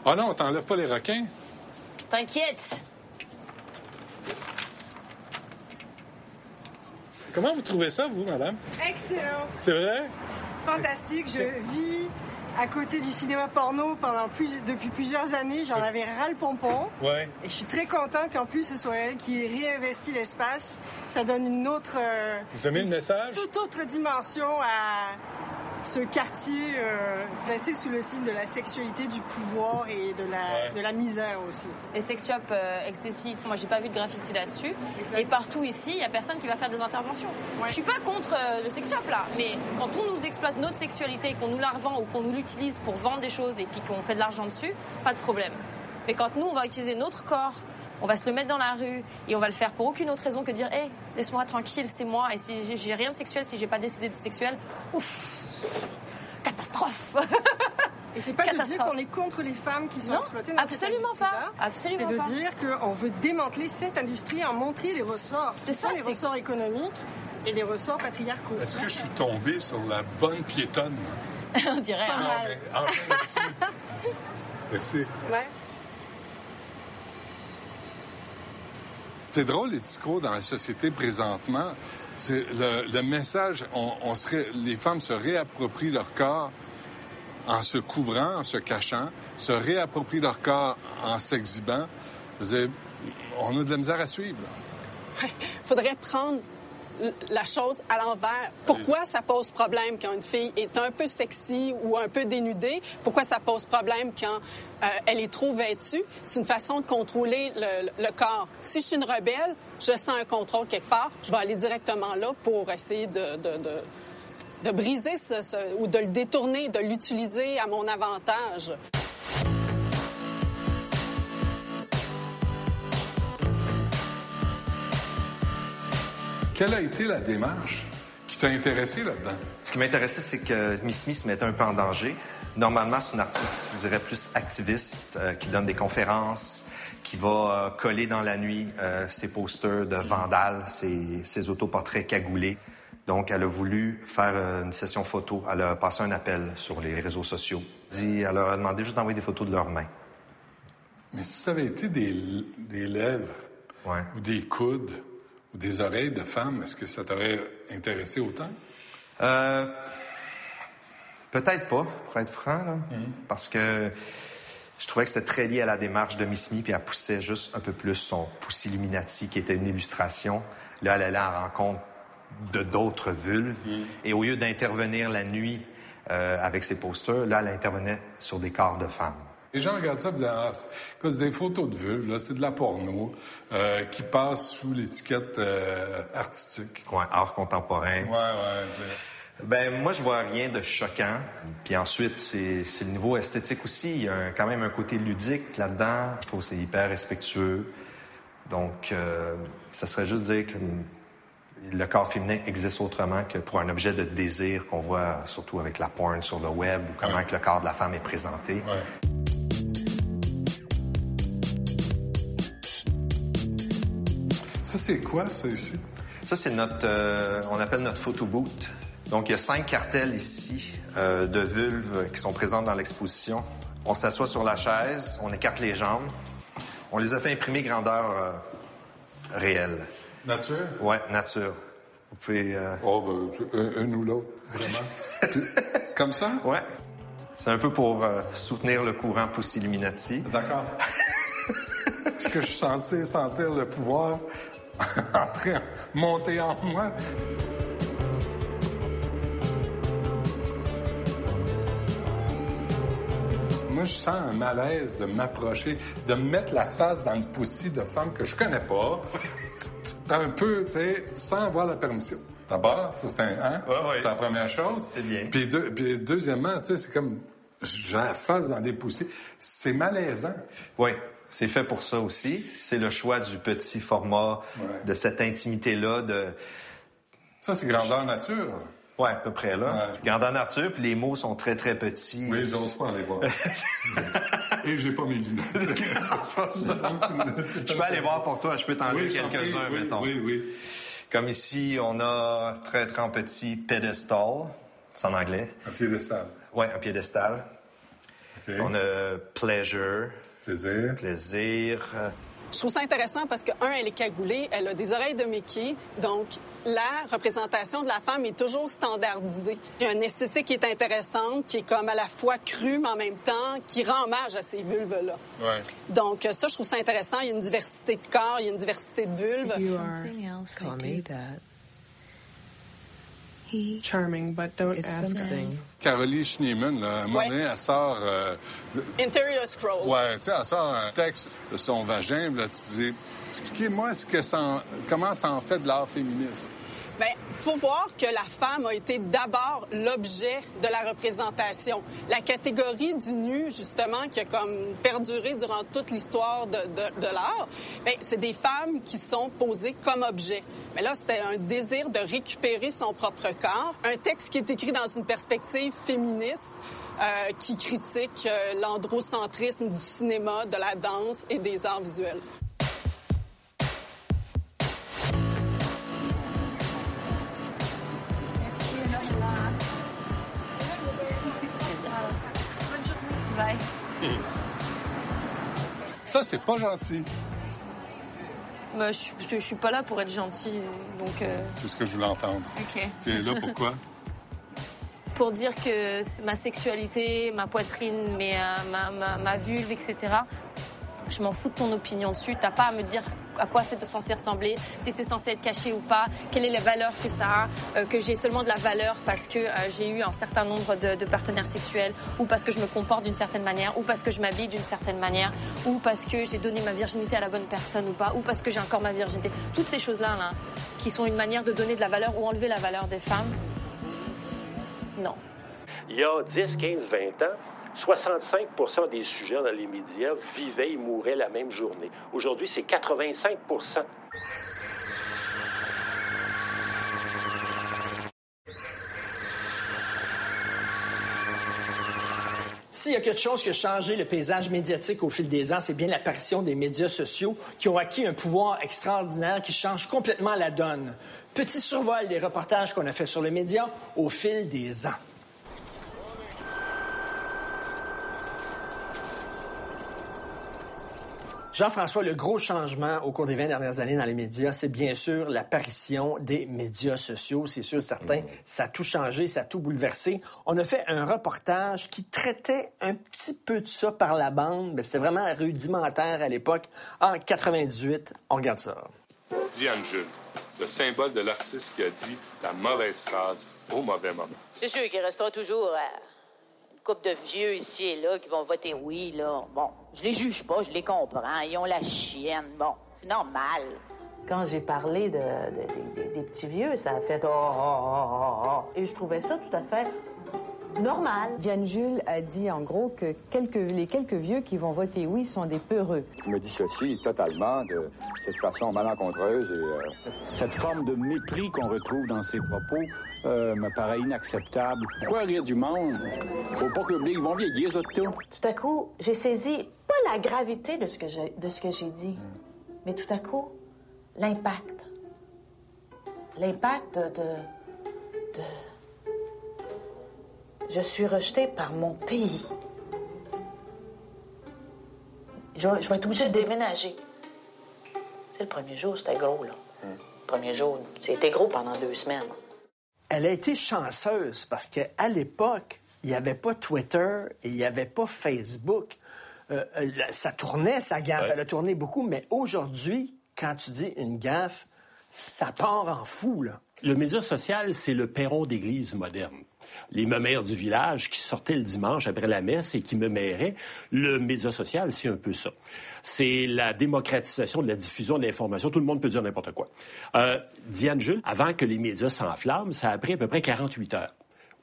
Ah non, t'enlèves pas les requins? T'inquiète, Comment vous trouvez ça, vous, madame? Excellent, C'est vrai? Fantastique. Je vis à côté du cinéma porno pendant plus, depuis plusieurs années. J'en avais ras le pompon. Ouais. Et je suis très contente qu'en plus ce soit elle qui ait réinvesti l'espace. Ça donne une autre, euh, Vous aimez le message? toute autre dimension à ce quartier euh, placé sous le signe de la sexualité, du pouvoir et de la, Ouais. de la misère aussi. les sex shops euh, ecstasy, moi j'ai pas vu de graffiti là-dessus. Et partout ici, il y a personne qui va faire des interventions. Je suis pas contre euh, le sex shop là, mais quand on nous exploite notre sexualité, qu'on nous la revend ou qu'on nous l'utilise pour vendre des choses et puis qu'on fait de l'argent dessus, pas de problème. Mais quand nous on va utiliser notre corps, on va se le mettre dans la rue et on va le faire pour aucune autre raison que dire, hé, laisse-moi tranquille, c'est moi. Et si j'ai- rien de sexuel, si j'ai pas décidé de sexuel, ouf, catastrophe. Et c'est pas de dire qu'on est contre les femmes qui sont Non, exploitées dans absolument cette pas. industrie-là. Absolument C'est de pas. dire qu'on veut démanteler cette industrie, en montrer les ressorts. C'est Ce sont ça, les ressorts économiques et les ressorts patriarcaux. Est-ce que je suis tombé sur la bonne piétonne? on dirait. hein. Ah, mais- ah, merci. merci. Ouais. C'est drôle les discours dans la société présentement. C'est le, message, on, on les femmes se réapproprient leur corps en se couvrant, en se cachant, se réapproprient leur corps en s'exhibant. On a de la misère à suivre. là. faudrait prendre la chose à l'envers. Pourquoi ça pose problème quand une fille est un peu sexy ou un peu dénudée? Pourquoi ça pose problème quand euh, elle est trop vêtue? C'est une façon de contrôler le, corps. Si je suis une rebelle, je sens un contrôle quelque part, je vais aller directement là pour essayer de, de, de, briser ce- ou de le détourner, de l'utiliser à mon avantage. Quelle a été la démarche qui t'a intéressé là-dedans? Ce qui m'intéressait, c'est que Miss Smith mettait un peu en danger. Normalement, c'est une artiste, je dirais, plus activiste, euh, qui donne des conférences, qui va euh, coller dans la nuit euh, ses posters de vandales, ses, ses autoportraits cagoulés. Donc, elle a voulu faire une session photo. Elle a passé un appel sur les réseaux sociaux. Elle leur a demandé juste d'envoyer des photos de leurs mains. Mais si ça avait été des, des lèvres Ouais. ou des coudes ou des oreilles de femmes, est-ce que ça t'aurait intéressé autant? Euh, Peut-être pas, pour être franc, là, parce que je trouvais que c'était très lié à la démarche de Miss Me, puis elle poussait juste un peu plus son Pussy Illuminati, qui était une illustration. Là, elle allait à la rencontre de d'autres vulves, et au lieu d'intervenir la nuit euh, avec ses posters, là, elle intervenait sur des corps de femmes. Les gens regardent ça et disent ah, c'est des photos de vulve, là, c'est de la porno euh, qui passe sous l'étiquette euh, artistique. Ouais, art contemporain. Ouais, ouais. Ben moi je vois rien de choquant. Puis ensuite c'est c'est le niveau esthétique aussi. Il y a un- quand même un côté ludique là-dedans. Je trouve que c'est hyper respectueux. Donc euh, ça serait juste dire que le corps féminin existe autrement que pour un objet de désir qu'on voit surtout avec la porn sur le web ou comment Ouais. que le corps de la femme est présenté. Ouais. Ça, c'est quoi, ça, ici? Ça, c'est notre, euh, on appelle notre photo boot. Donc, il y a cinq cartels ici euh, de vulves qui sont présentes dans l'exposition. On s'assoit sur la chaise, on écarte les jambes. On les a fait imprimer grandeur euh, réelle. Nature? Ouais, nature. Vous pouvez. euh, Oh, ben, un, un ou l'autre, vraiment. Comme ça? Ouais. C'est un peu pour euh, soutenir le courant Pussy Illuminati. D'accord. Est-ce que je suis censé sentir le pouvoir en- monter en moi? Moi, je sens un malaise de m'approcher, de me mettre la face dans le poussi de femmes que je connais pas. Un peu, tu sais, sans avoir la permission. D'abord, ça, c'est un, hein? Ouais, la première chose. C'est bien. Puis, deux- puis deuxièmement, tu sais, c'est comme, j'ai la face dans des poussées. C'est malaisant. Oui, c'est fait pour ça aussi. C'est le choix du petit format, Ouais. de cette intimité-là, de. Ça, c'est grandeur nature. Ouais, à peu près là. Ouais. Grandeur nature, puis les mots sont très, très petits. Oui, j'ose pas aller voir. Et j'ai pas mes lunettes. Je peux aller voir pour toi, je peux t'en Oui, lire j'en prie, quelques-uns, oui, mettons. Oui, oui. Comme ici, on a très, très en petit pedestal. C'est en anglais. Un piédestal. Ouais, un piédestal. On a pleasure, Plaisir. plaisir. Je trouve ça intéressant parce que, un, elle est cagoulée, elle a des oreilles de Mickey, donc la représentation de la femme est toujours standardisée. Il y a une esthétique qui est intéressante, qui est comme à la fois crue, mais en même temps, qui rend hommage à ces vulves-là. Ouais. Donc, ça, je trouve ça intéressant. Il y a une diversité de corps, il y a une diversité de vulves. You are call me that. He Charming, but don't ask something. Caroline Schneemann, là, à un moment donné, elle sort... euh, Interior scroll. ouais, tu sais, elle sort un texte de son vagin, là, tu dis... Expliquez-moi ce que ça en- comment ça en fait de l'art féministe. Bien, faut voir que la femme a été d'abord l'objet de la représentation. La catégorie du nu, justement, qui a comme perduré durant toute l'histoire de, de- de l'art, bien, c'est des femmes qui sont posées comme objet. Mais là, c'était un désir de récupérer son propre corps. Un texte qui est écrit dans une perspective féministe. euh, qui critique euh, l'androcentrisme du cinéma, de la danse et des arts visuels. Ça, c'est pas gentil. Bah, je, suis- je suis pas là pour être gentille, donc euh, C'est ce que je voulais entendre. Ok. Tu es là pourquoi? pour dire que ma sexualité, ma poitrine, mes, euh, ma, ma, ma vulve, etc. Je m'en fous de ton opinion dessus. T'as pas à me dire à quoi c'est censé ressembler, si c'est censé être caché ou pas, quelle est la valeur que ça a, euh, que j'ai seulement de la valeur parce que euh, j'ai eu un certain nombre de, partenaires sexuels, ou parce que je me comporte d'une certaine manière, ou parce que je m'habille d'une certaine manière, ou parce que j'ai donné ma virginité à la bonne personne ou pas, ou parce que j'ai encore ma virginité. Toutes ces choses-là, là, qui sont une manière de donner de la valeur ou enlever la valeur des femmes, non. Il y a 10, 15, 20 ans, 65% des sujets dans les médias vivaient et mouraient la même journée. Aujourd'hui, c'est 85%. S'il y a quelque chose qui a changé le paysage médiatique au fil des ans, c'est bien l'apparition des médias sociaux qui ont acquis un pouvoir extraordinaire qui change complètement la donne. Petit survol des reportages qu'on a fait sur les médias au fil des ans. Jean-François, le gros changement au cours des 20 dernières années dans les médias, c'est bien sûr l'apparition des médias sociaux. C'est sûr, certain, ça a tout changé, ça a tout bouleversé. On a fait un reportage qui traitait un petit peu de ça par la bande, mais c'était vraiment rudimentaire à l'époque. En 98, on regarde ça. Diane Jules, le symbole de l'artiste qui a dit la mauvaise phrase au mauvais moment. C'est sûr qu'il restera toujours euh, couple de vieux ici et là qui vont voter oui, là. Bon, je les juge pas, je les comprends. Ils ont la chienne. Bon, c'est normal. Quand j'ai parlé de, de- de- des petits vieux, ça a fait oh, oh, oh, oh, oh. Et je trouvais ça tout à fait normal. Diane Jules a dit en gros que quelques, les quelques vieux qui vont voter oui sont des peureux. Je me dissocie totalement de cette façon malencontreuse et euh, cette forme de mépris qu'on retrouve dans ses propos euh, me paraît inacceptable. Pourquoi rire du monde? Faut pas que l'oublier, ils vont vieillir, les autres. Tout à coup, j'ai saisi pas la gravité de ce que j'ai, de ce que j'ai dit, mais tout à coup, l'impact. L'impact de, de, de- Je suis rejetée par mon pays. Je, vais- je vais être obligée de déménager. C'est le premier jour, c'était gros, là. Le premier jour, c'était gros pendant deux semaines. Elle a été chanceuse parce qu'à l'époque, il n'y avait pas Twitter et il n'y avait pas Facebook. Euh, euh, ça tournait, sa gaffe. Elle a tourné beaucoup, mais aujourd'hui, quand tu dis une gaffe, ça part en fou, là. Le média social, c'est le perron d'église moderne. Les mamères du village qui sortaient le dimanche après la messe et qui me maieraient, le média social, c'est un peu ça. C'est la démocratisation de la diffusion de l'information. Tout le monde peut dire n'importe quoi. Euh, Diane Jules, avant que les médias s'enflamment, ça a pris à peu près 48 heures.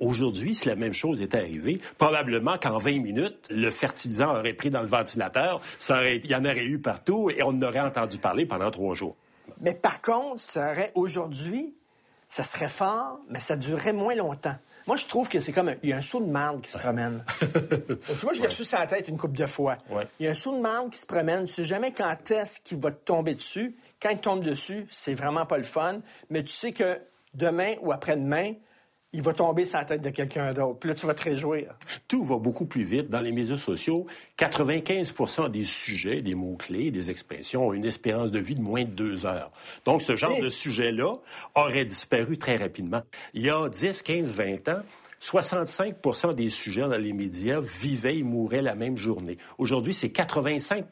Aujourd'hui, si la même chose était arrivée, probablement qu'en 20 minutes, le fertilisant aurait pris dans le ventilateur, ça aurait- il y en aurait eu partout et on aurait entendu parler pendant trois jours. Mais par contre, ça aurait aujourd'hui, ça serait fort, mais ça durerait moins longtemps. Moi, je trouve que c'est comme un, il y a un saut de marde qui se promène. tu vois, je l'ai reçu sur la tête une couple de fois. Il y a un saut de marde qui se promène. Tu sais jamais quand est-ce qu'il va te tomber dessus. Quand il tombe dessus, c'est vraiment pas le fun. Mais tu sais que demain ou après-demain, il va tomber sur la tête de quelqu'un d'autre. Puis là, tu vas te réjouir. Tout va beaucoup plus vite. Dans les médias sociaux, 95% des sujets, des mots-clés, des expressions ont une espérance de vie de moins de deux heures. Donc, ce genre de sujet-là aurait disparu très rapidement. Il y a 10, 15, 20 ans, 65% des sujets dans les médias vivaient et mouraient la même journée. Aujourd'hui, c'est 85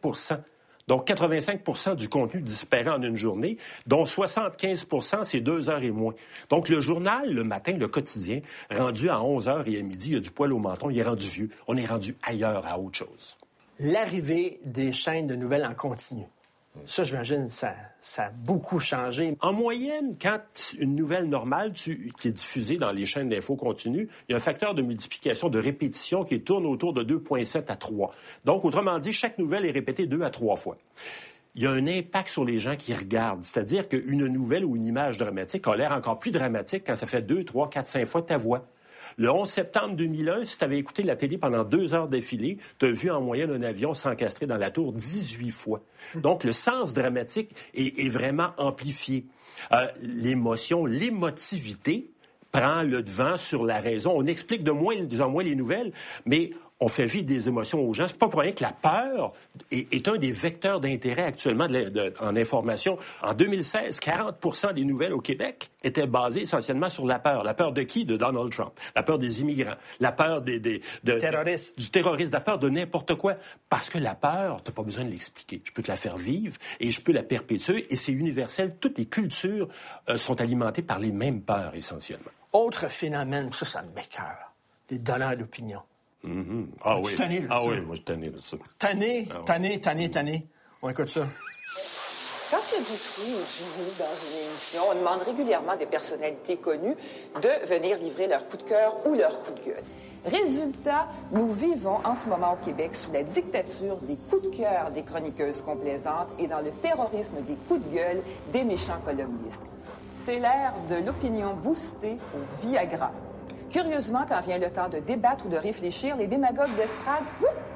donc, 85% du contenu disparaît en une journée, dont 75% c'est deux heures et moins. Donc, le journal, le matin, le quotidien, rendu à 11 heures et à midi, il y a du poil au menton, il est rendu vieux. On est rendu ailleurs à autre chose. L'arrivée des chaînes de nouvelles en continu. Ça, j'imagine, ça, ça a beaucoup changé. En moyenne, quand une nouvelle normale qui est diffusée dans les chaînes d'infos continues, il y a un facteur de multiplication, de répétition qui tourne autour de 2,7 à 3. Donc, autrement dit, chaque nouvelle est répétée deux à trois fois. Il y a un impact sur les gens qui regardent. C'est-à-dire qu'une nouvelle ou une image dramatique a l'air encore plus dramatique quand ça fait deux, trois, quatre, cinq fois ta voix. Le 11 septembre 2001, si tu avais écouté la télé pendant deux heures d'affilée, tu as vu en moyenne un avion s'encastrer dans la tour 18 fois. Donc, le sens dramatique est, est vraiment amplifié. Euh, L'émotion, l'émotivité prend le devant sur la raison. On explique de moins en moins les nouvelles, mais on fait vivre des émotions aux gens. C'est pas pour rien que la peur est, est un des vecteurs d'intérêt actuellement de la- de- en information. En 2016, 40% des nouvelles au Québec étaient basées essentiellement sur la peur. La peur de qui? De Donald Trump. La peur des immigrants. La peur des, des- de- Terroristes. du terrorisme. La peur de n'importe quoi. Parce que la peur, t'as pas besoin de l'expliquer. Je peux te la faire vivre et je peux la perpétuer et c'est universel. Toutes les cultures euh, sont alimentées par les mêmes peurs essentiellement. Autre phénomène, ça, ça m'écœure. Les donneurs d'opinion. Mhm. Ah Es-tu oui. tanné de ah ça? oui, moi je suis tanné de ça. Tanné, Ah tanné, tanné, tanné. On écoute ça. Quand il y a du trou ou du mou dans une émission, on demande régulièrement à des personnalités connues de venir livrer leur coup de cœur ou leur coup de gueule. Résultat, nous vivons en ce moment au Québec sous la dictature des coups de cœur des chroniqueuses complaisantes et dans le terrorisme des coups de gueule des méchants columnistes. C'est l'ère de l'opinion boostée au Viagra. Curieusement, quand vient le temps de débattre ou de réfléchir, les démagogues d'estrade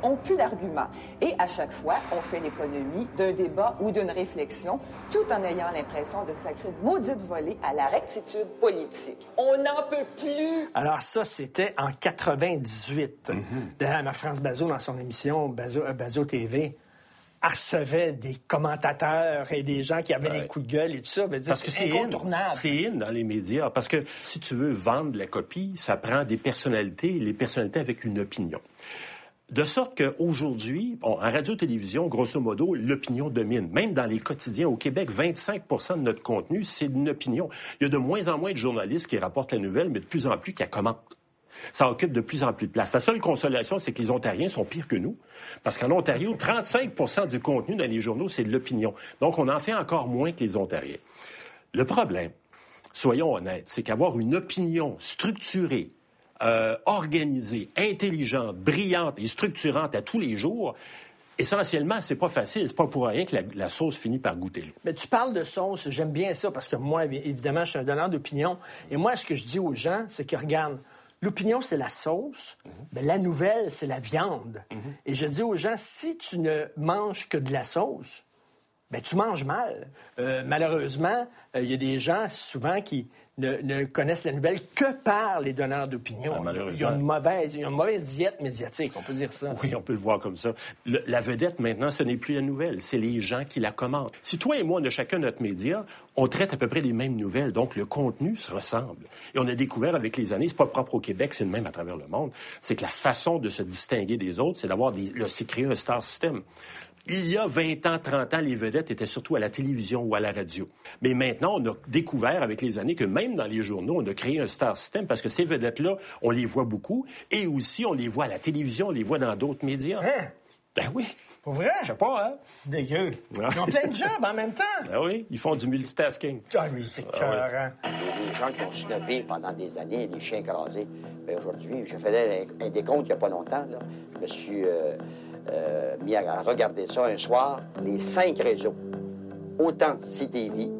ont plus d'arguments. Et à chaque fois, on fait l'économie d'un débat ou d'une réflexion, tout en ayant l'impression de sacrer une maudite volée à la rectitude politique. On n'en peut plus! Alors ça, c'était en 98. D'ailleurs, France Bazot, dans son émission Bazot, euh, Bazot TV, recevait des commentateurs et des gens qui avaient des coups de gueule et tout ça. Ben, Parce que c'est in. incontournable. C'est in dans les médias. Parce que si tu veux vendre la copie, ça prend des personnalités, les personnalités avec une opinion. De sorte qu'aujourd'hui, bon, en radio-télévision, grosso modo, l'opinion domine. Même dans les quotidiens au Québec, 25% de notre contenu, c'est une opinion. Il y a de moins en moins de journalistes qui rapportent la nouvelle, mais de plus en plus qui la commentent. Ça occupe de plus en plus de place. La seule consolation, c'est que les Ontariens sont pires que nous. Parce qu'en Ontario, 35% du contenu dans les journaux, c'est de l'opinion. Donc, on en fait encore moins que les Ontariens. Le problème, soyons honnêtes, c'est qu'avoir une opinion structurée, euh, organisée, intelligente, brillante et structurante à tous les jours, essentiellement, c'est pas facile. C'est pas pour rien que la, sauce finit par goûter. Mais tu parles de sauce, j'aime bien ça parce que moi, évidemment, je suis un donneur d'opinion. Et moi, ce que je dis aux gens, c'est que regarde, l'opinion, c'est la sauce, mais la nouvelle, c'est la viande. Et je dis aux gens, si tu ne manges que de la sauce, ben, tu manges mal. Euh, malheureusement, euh, il y a des gens souvent qui ne, ne connaissent la nouvelle que par les donneurs d'opinion. Ah, malheureusement. Il y a une mauvaise, il y a une mauvaise diète médiatique, on peut dire ça. Oui, on peut le voir comme ça. Le- la vedette, maintenant, ce n'est plus la nouvelle, c'est les gens qui la commentent. Si toi et moi, on a chacun notre média, on traite à peu près les mêmes nouvelles, donc le contenu se ressemble. Et on a découvert avec les années, c'est pas propre au Québec, c'est le même à travers le monde, c'est que la façon de se distinguer des autres, c'est d'avoir des, le- c'est créer un star system. Il y a 20 ans, 30 ans, les vedettes étaient surtout à la télévision ou à la radio. Mais maintenant, on a découvert avec les années que même dans les journaux, on a créé un star system parce que ces vedettes-là, on les voit beaucoup et aussi on les voit à la télévision, on les voit dans d'autres médias. Ben oui. Pour vrai? Je sais pas, hein? Dégueu. Ils ont plein de jobs en même temps. Ben oui, ils font du multitasking. Ah oui, c'est cœur, Il y a des gens qui ont snobé pendant des années, des chiens écrasés. Mais aujourd'hui, je faisais un, un décompte il n'y a pas longtemps. Là. Je me suis euh, euh, mis à regarder ça un soir. Les cinq réseaux, autant CTV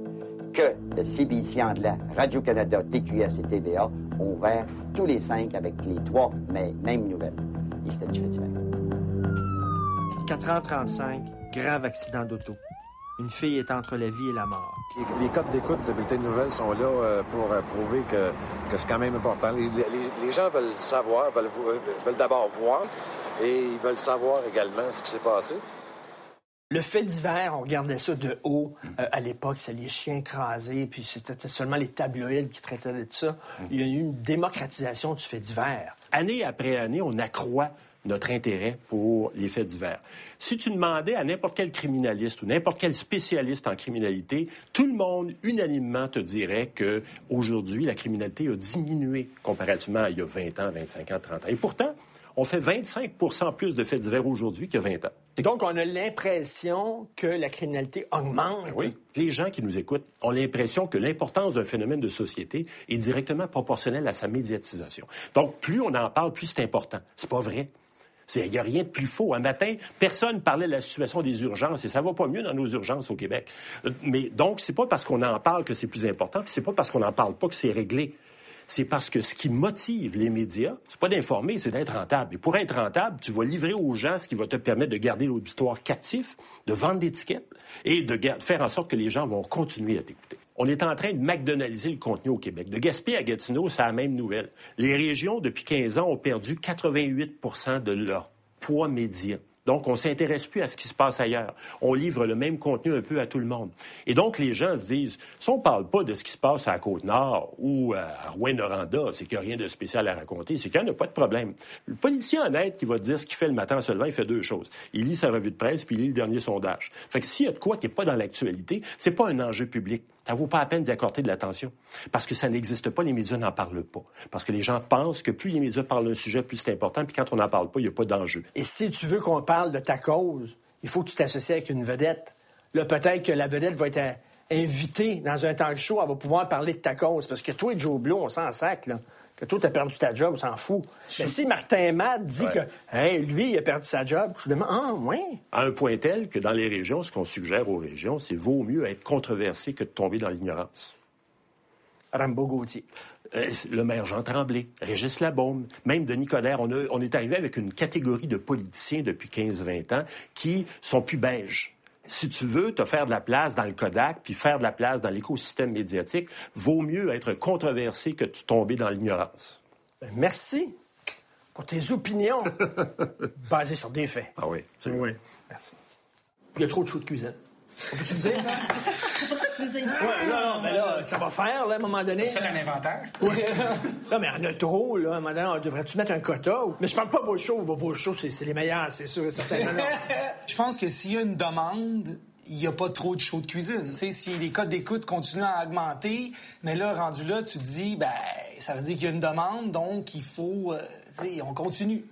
que le CBC anglais, Radio-Canada, TQS et TVA, ont ouvert tous les cinq avec les trois mais, mêmes nouvelles. Et c'était du fait divers. 4h35, grave accident d'auto. Une fille est entre la vie et la mort. Les, les codes d'écoute de bulletins de nouvelles sont là euh, pour euh, prouver que, que c'est quand même important. Les, les- les gens veulent savoir, veulent, euh, veulent d'abord voir et ils veulent savoir également ce qui s'est passé. Le fait divers, on regardait ça de haut. Euh, à l'époque, c'est les chiens écrasés, puis c'était seulement les tabloïds qui traitaient de ça. Il y a eu une démocratisation du fait divers. Année après année, on accroît notre intérêt pour les faits divers. Si tu demandais à n'importe quel criminaliste ou n'importe quel spécialiste en criminalité, tout le monde unanimement te dirait que aujourd'hui la criminalité a diminué comparativement à il y a 20 ans, 25 ans, 30 ans. Et pourtant, on fait 25% plus de faits divers aujourd'hui qu'il y a 20 ans. Donc, on a l'impression que la criminalité augmente. Oui. Les gens qui nous écoutent ont l'impression que l'importance d'un phénomène de société est directement proportionnelle à sa médiatisation. Donc, plus on en parle, plus c'est important. C'est pas vrai. C'est- Il n'y a rien de plus faux. Un matin, personne parlait de la situation des urgences et ça va pas mieux dans nos urgences au Québec. Euh, Mais donc, c'est pas parce qu'on en parle que c'est plus important, puis c'est pas parce qu'on n'en parle pas que c'est réglé. C'est parce que ce qui motive les médias, c'est pas d'informer, c'est d'être rentable. Et pour être rentable, tu vas livrer aux gens ce qui va te permettre de garder l'auditoire captif, de vendre des tickets et de faire en sorte que les gens vont continuer à t'écouter. On est en train de McDonaldiser le contenu au Québec. De Gaspé à Gatineau, c'est la même nouvelle. Les régions, depuis 15 ans, ont perdu 88% de leur poids média. Donc, on s'intéresse plus à ce qui se passe ailleurs. On livre le même contenu un peu à tout le monde. Et donc, les gens se disent, si on ne parle pas de ce qui se passe à la Côte-Nord ou à Rouen-Noranda, c'est qu'il n'y a rien de spécial à raconter, c'est qu'il n'y a pas de problème. Le politicien honnête qui va dire ce qu'il fait le matin en se levant, il fait deux choses. Il lit sa revue de presse, puis il lit le dernier sondage. Fait que s'il y a de quoi qui n'est pas dans l'actualité, c'est pas un enjeu public. Ça vaut pas la peine d'y accorder de l'attention. Parce que ça n'existe pas, les médias n'en parlent pas. Parce que les gens pensent que plus les médias parlent d'un sujet, plus c'est important, puis quand on n'en parle pas, il n'y a pas d'enjeu. Et si tu veux qu'on parle de ta cause, il faut que tu t'associes avec une vedette. Là, peut-être que la vedette va être invitée dans un talk show, elle va pouvoir parler de ta cause. Parce que toi et Joe Blow, on s'en sac, là. Que toi, t'as perdu ta job, on s'en fout. Mais si Martin Matt dit Ouais. que, hey, lui, il a perdu sa job, tu te demandes, ah, ouais. À un point tel que dans les régions, ce qu'on suggère aux régions, c'est vaut mieux être controversé que de tomber dans l'ignorance. Rambo Gauthier. Euh, le maire Jean Tremblay, Régis Labaume, même Denis Coderre. On, a- on est arrivé avec une catégorie de politiciens depuis 15-20 ans qui sont plus beiges. Si tu veux te faire de la place dans le Kodak puis faire de la place dans l'écosystème médiatique, vaut mieux être controversé que de tomber dans l'ignorance. Ben, merci pour tes opinions basées sur des faits. Ah oui. Oui. Merci. Il y a trop de choux de cuisine. On peut-tu le dire? C'est pour ça que tu les as Ouais, non, non, mais là, ça va faire, là, à un moment donné. Tu fais un inventaire? Oui. non, mais en a trop, là. À un moment donné, on devrait-tu mettre un quota? ou- Mais je parle pas de vos shows. Vos, shows, c'est les meilleurs, c'est sûr et certain. Non, non. Je pense que s'il y a une demande, il n'y a pas trop de shows de cuisine. Tu sais, si les codes d'écoute continuent à augmenter, mais là, rendu là, tu te dis, ben, ça veut dire qu'il y a une demande, donc il faut, euh, tu sais, on continue.